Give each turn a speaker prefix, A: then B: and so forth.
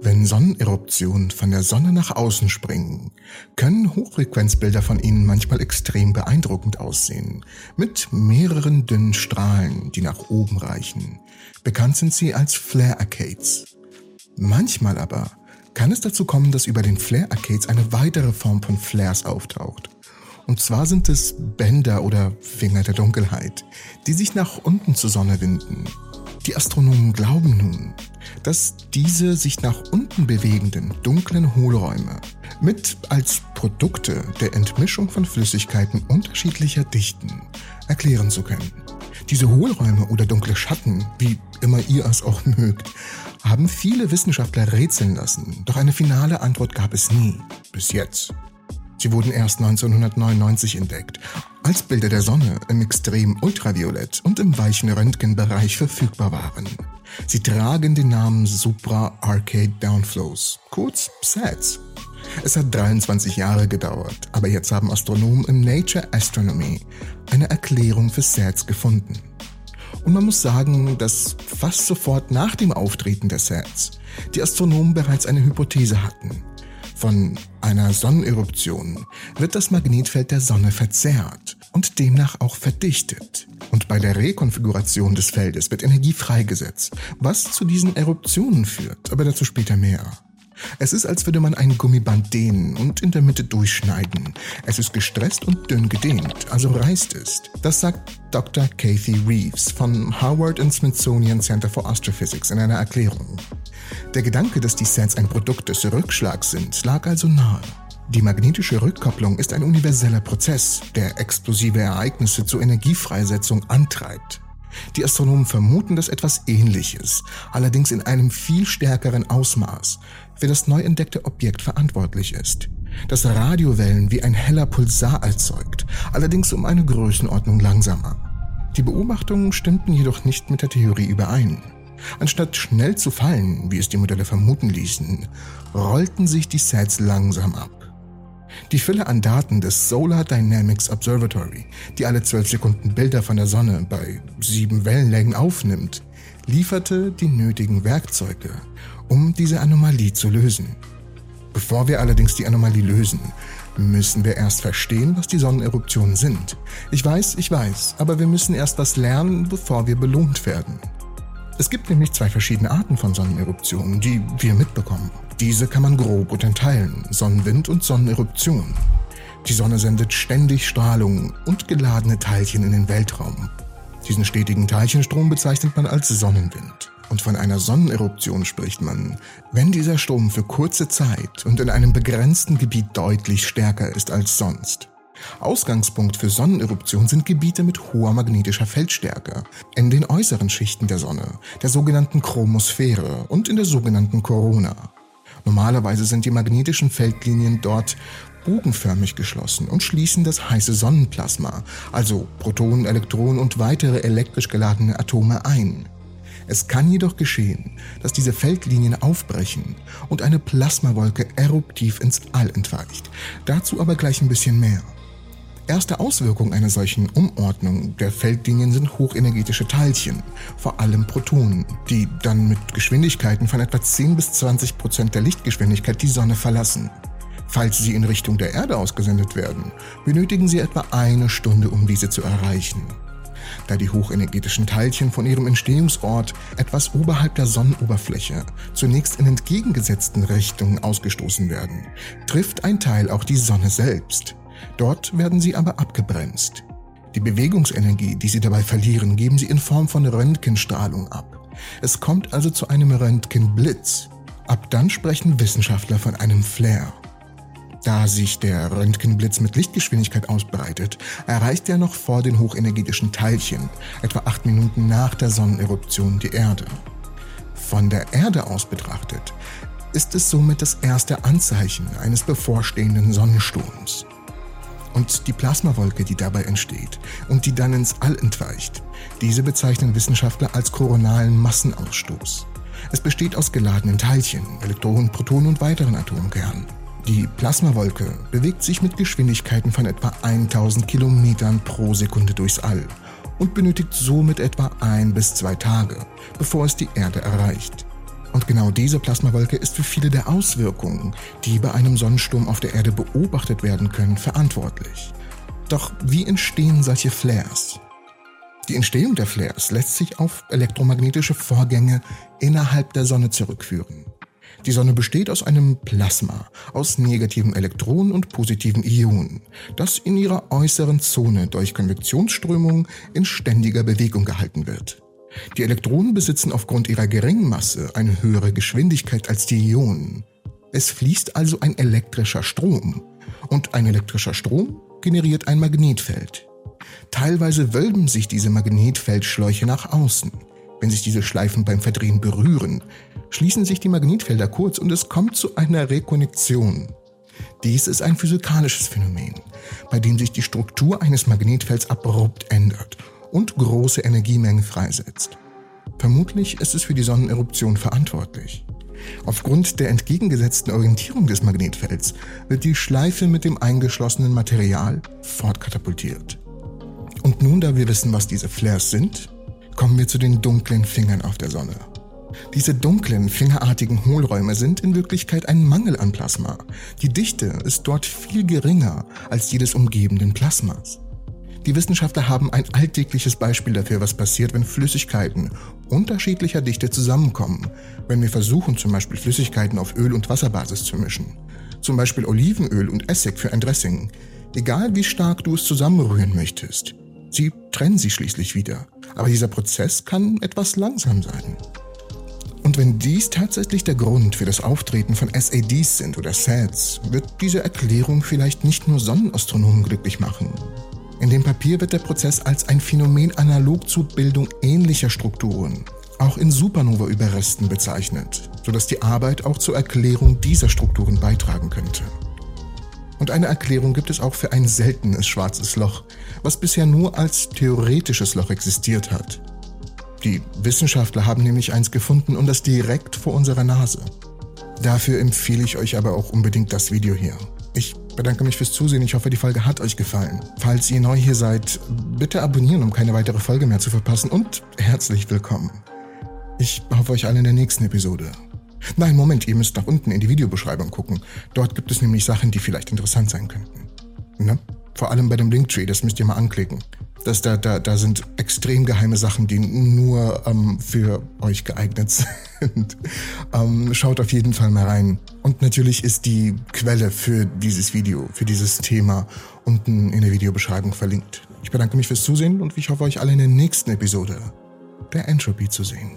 A: Wenn Sonneneruptionen von der Sonne nach außen springen, können Hochfrequenzbilder von ihnen manchmal extrem beeindruckend aussehen, mit mehreren dünnen Strahlen, die nach oben reichen. Bekannt sind sie als Flare Arcades. Manchmal aber kann es dazu kommen, dass über den Flare Arcades eine weitere Form von Flares auftaucht. Und zwar sind es Bänder oder Finger der Dunkelheit, die sich nach unten zur Sonne winden. Die Astronomen glauben nun, dass diese sich nach unten bewegenden dunklen Hohlräume mit als Produkte der Entmischung von Flüssigkeiten unterschiedlicher Dichten erklären zu können. Diese Hohlräume oder dunkle Schatten, wie immer ihr es auch mögt, haben viele Wissenschaftler rätseln lassen, doch eine finale Antwort gab es nie, bis jetzt. Sie wurden erst 1999 entdeckt, als Bilder der Sonne im extrem Ultraviolett und im weichen Röntgenbereich verfügbar waren. Sie tragen den Namen Supra Arcade Downflows, kurz SATS. Es hat 23 Jahre gedauert, aber jetzt haben Astronomen im Nature Astronomy eine Erklärung für SATS gefunden. Und man muss sagen, dass fast sofort nach dem Auftreten der SATS die Astronomen bereits eine Hypothese hatten – von einer Sonneneruption wird das Magnetfeld der Sonne verzerrt und demnach auch verdichtet. Und bei der Rekonfiguration des Feldes wird Energie freigesetzt, was zu diesen Eruptionen führt, aber dazu später mehr. Es ist, als würde man ein Gummiband dehnen und in der Mitte durchschneiden. Es ist gestresst und dünn gedehnt, also reißt es. Das sagt Dr. Kathy Reeves vom Harvard and Smithsonian Center for Astrophysics in einer Erklärung. Der Gedanke, dass die Sets ein Produkt des Rückschlags sind, lag also nahe. Die magnetische Rückkopplung ist ein universeller Prozess, der explosive Ereignisse zur Energiefreisetzung antreibt. Die Astronomen vermuten, dass etwas Ähnliches, allerdings in einem viel stärkeren Ausmaß, für das neu entdeckte Objekt verantwortlich ist. Das Radiowellen wie ein heller Pulsar erzeugt, allerdings um eine Größenordnung langsamer. Die Beobachtungen stimmten jedoch nicht mit der Theorie überein. Anstatt schnell zu fallen, wie es die Modelle vermuten ließen, rollten sich die Sets langsam ab. Die Fülle an Daten des Solar Dynamics Observatory, die alle 12 Sekunden Bilder von der Sonne bei sieben Wellenlängen aufnimmt, lieferte die nötigen Werkzeuge, um diese Anomalie zu lösen. Bevor wir allerdings die Anomalie lösen, müssen wir erst verstehen, was die Sonneneruptionen sind. Ich weiß, ich weiß, aber wir müssen erst was lernen, bevor wir belohnt werden. Es gibt nämlich zwei verschiedene Arten von Sonneneruptionen, die wir mitbekommen. Diese kann man grob unterteilen, Sonnenwind und Sonneneruption. Die Sonne sendet ständig Strahlung und geladene Teilchen in den Weltraum. Diesen stetigen Teilchenstrom bezeichnet man als Sonnenwind. Und von einer Sonneneruption spricht man, wenn dieser Strom für kurze Zeit und in einem begrenzten Gebiet deutlich stärker ist als sonst. Ausgangspunkt für Sonneneruptionen sind Gebiete mit hoher magnetischer Feldstärke in den äußeren Schichten der Sonne, der sogenannten Chromosphäre und in der sogenannten Corona. Normalerweise sind die magnetischen Feldlinien dort bogenförmig geschlossen und schließen das heiße Sonnenplasma, also Protonen, Elektronen und weitere elektrisch geladene Atome ein. Es kann jedoch geschehen, dass diese Feldlinien aufbrechen und eine Plasmawolke eruptiv ins All entweicht. Dazu aber gleich ein bisschen mehr. Erste Auswirkungen einer solchen Umordnung der Feldlinien sind hochenergetische Teilchen, vor allem Protonen, die dann mit Geschwindigkeiten von etwa 10 bis 20 Prozent der Lichtgeschwindigkeit die Sonne verlassen. Falls sie in Richtung der Erde ausgesendet werden, benötigen sie etwa eine Stunde, um diese zu erreichen. Da die hochenergetischen Teilchen von ihrem Entstehungsort etwas oberhalb der Sonnenoberfläche zunächst in entgegengesetzten Richtungen ausgestoßen werden, trifft ein Teil auch die Sonne selbst. Dort werden sie aber abgebremst. Die Bewegungsenergie, die sie dabei verlieren, geben sie in Form von Röntgenstrahlung ab. Es kommt also zu einem Röntgenblitz. Ab dann sprechen Wissenschaftler von einem Flare. Da sich der Röntgenblitz mit Lichtgeschwindigkeit ausbreitet, erreicht er noch vor den hochenergetischen Teilchen, etwa acht Minuten nach der Sonneneruption, die Erde. Von der Erde aus betrachtet, ist es somit das erste Anzeichen eines bevorstehenden Sonnensturms und die Plasmawolke, die dabei entsteht und die dann ins All entweicht. Diese bezeichnen Wissenschaftler als koronalen Massenausstoß. Es besteht aus geladenen Teilchen, Elektronen, Protonen und weiteren Atomkernen. Die Plasmawolke bewegt sich mit Geschwindigkeiten von etwa 1000 Kilometern pro Sekunde durchs All und benötigt somit etwa ein bis zwei Tage, bevor es die Erde erreicht. Und genau diese Plasmawolke ist für viele der Auswirkungen, die bei einem Sonnensturm auf der Erde beobachtet werden können, verantwortlich. Doch wie entstehen solche Flares? Die Entstehung der Flares lässt sich auf elektromagnetische Vorgänge innerhalb der Sonne zurückführen. Die Sonne besteht aus einem Plasma, aus negativen Elektronen und positiven Ionen, das in ihrer äußeren Zone durch Konvektionsströmungen in ständiger Bewegung gehalten wird. Die Elektronen besitzen aufgrund ihrer geringen Masse eine höhere Geschwindigkeit als die Ionen. Es fließt also ein elektrischer Strom. Und ein elektrischer Strom generiert ein Magnetfeld. Teilweise wölben sich diese Magnetfeldschläuche nach außen. Wenn sich diese Schleifen beim Verdrehen berühren, schließen sich die Magnetfelder kurz und es kommt zu einer Rekonnektion. Dies ist ein physikalisches Phänomen, bei dem sich die Struktur eines Magnetfelds abrupt ändert und große Energiemengen freisetzt. Vermutlich ist es für die Sonneneruption verantwortlich. Aufgrund der entgegengesetzten Orientierung des Magnetfelds wird die Schleife mit dem eingeschlossenen Material fortkatapultiert. Und nun, da wir wissen, was diese Flares sind, kommen wir zu den dunklen Fingern auf der Sonne. Diese dunklen, fingerartigen Hohlräume sind in Wirklichkeit ein Mangel an Plasma. Die Dichte ist dort viel geringer als die des umgebenden Plasmas. Die Wissenschaftler haben ein alltägliches Beispiel dafür, was passiert, wenn Flüssigkeiten unterschiedlicher Dichte zusammenkommen, wenn wir versuchen zum Beispiel Flüssigkeiten auf Öl- und Wasserbasis zu mischen. Zum Beispiel Olivenöl und Essig für ein Dressing. Egal wie stark du es zusammenrühren möchtest. Sie trennen sich schließlich wieder. Aber dieser Prozess kann etwas langsam sein. Und wenn dies tatsächlich der Grund für das Auftreten von SADs sind oder SADs, wird diese Erklärung vielleicht nicht nur Sonnenastronomen glücklich machen, in dem Papier wird der Prozess als ein Phänomen analog zur Bildung ähnlicher Strukturen, auch in Supernova-Überresten bezeichnet, sodass die Arbeit auch zur Erklärung dieser Strukturen beitragen könnte. Und eine Erklärung gibt es auch für ein seltenes schwarzes Loch, was bisher nur als theoretisches Loch existiert hat. Die Wissenschaftler haben nämlich eins gefunden und das direkt vor unserer Nase. Dafür empfehle ich euch aber auch unbedingt das Video hier. Ich bedanke mich fürs Zusehen. Ich hoffe, die Folge hat euch gefallen. Falls ihr neu hier seid, bitte abonnieren, um keine weitere Folge mehr zu verpassen und herzlich willkommen. Ich hoffe euch alle in der nächsten Episode. Nein, Moment, ihr müsst nach unten in die Videobeschreibung gucken. Dort gibt es nämlich Sachen, die vielleicht interessant sein könnten. Ne? Vor allem bei dem Linktree, das müsst ihr mal anklicken. Das, da, da, da sind extrem geheime Sachen, die nur ähm, für euch geeignet sind. ähm, schaut auf jeden Fall mal rein. Und natürlich ist die Quelle für dieses Video, für dieses Thema unten in der Videobeschreibung verlinkt. Ich bedanke mich fürs Zusehen und ich hoffe euch alle in der nächsten Episode der Entropy zu sehen.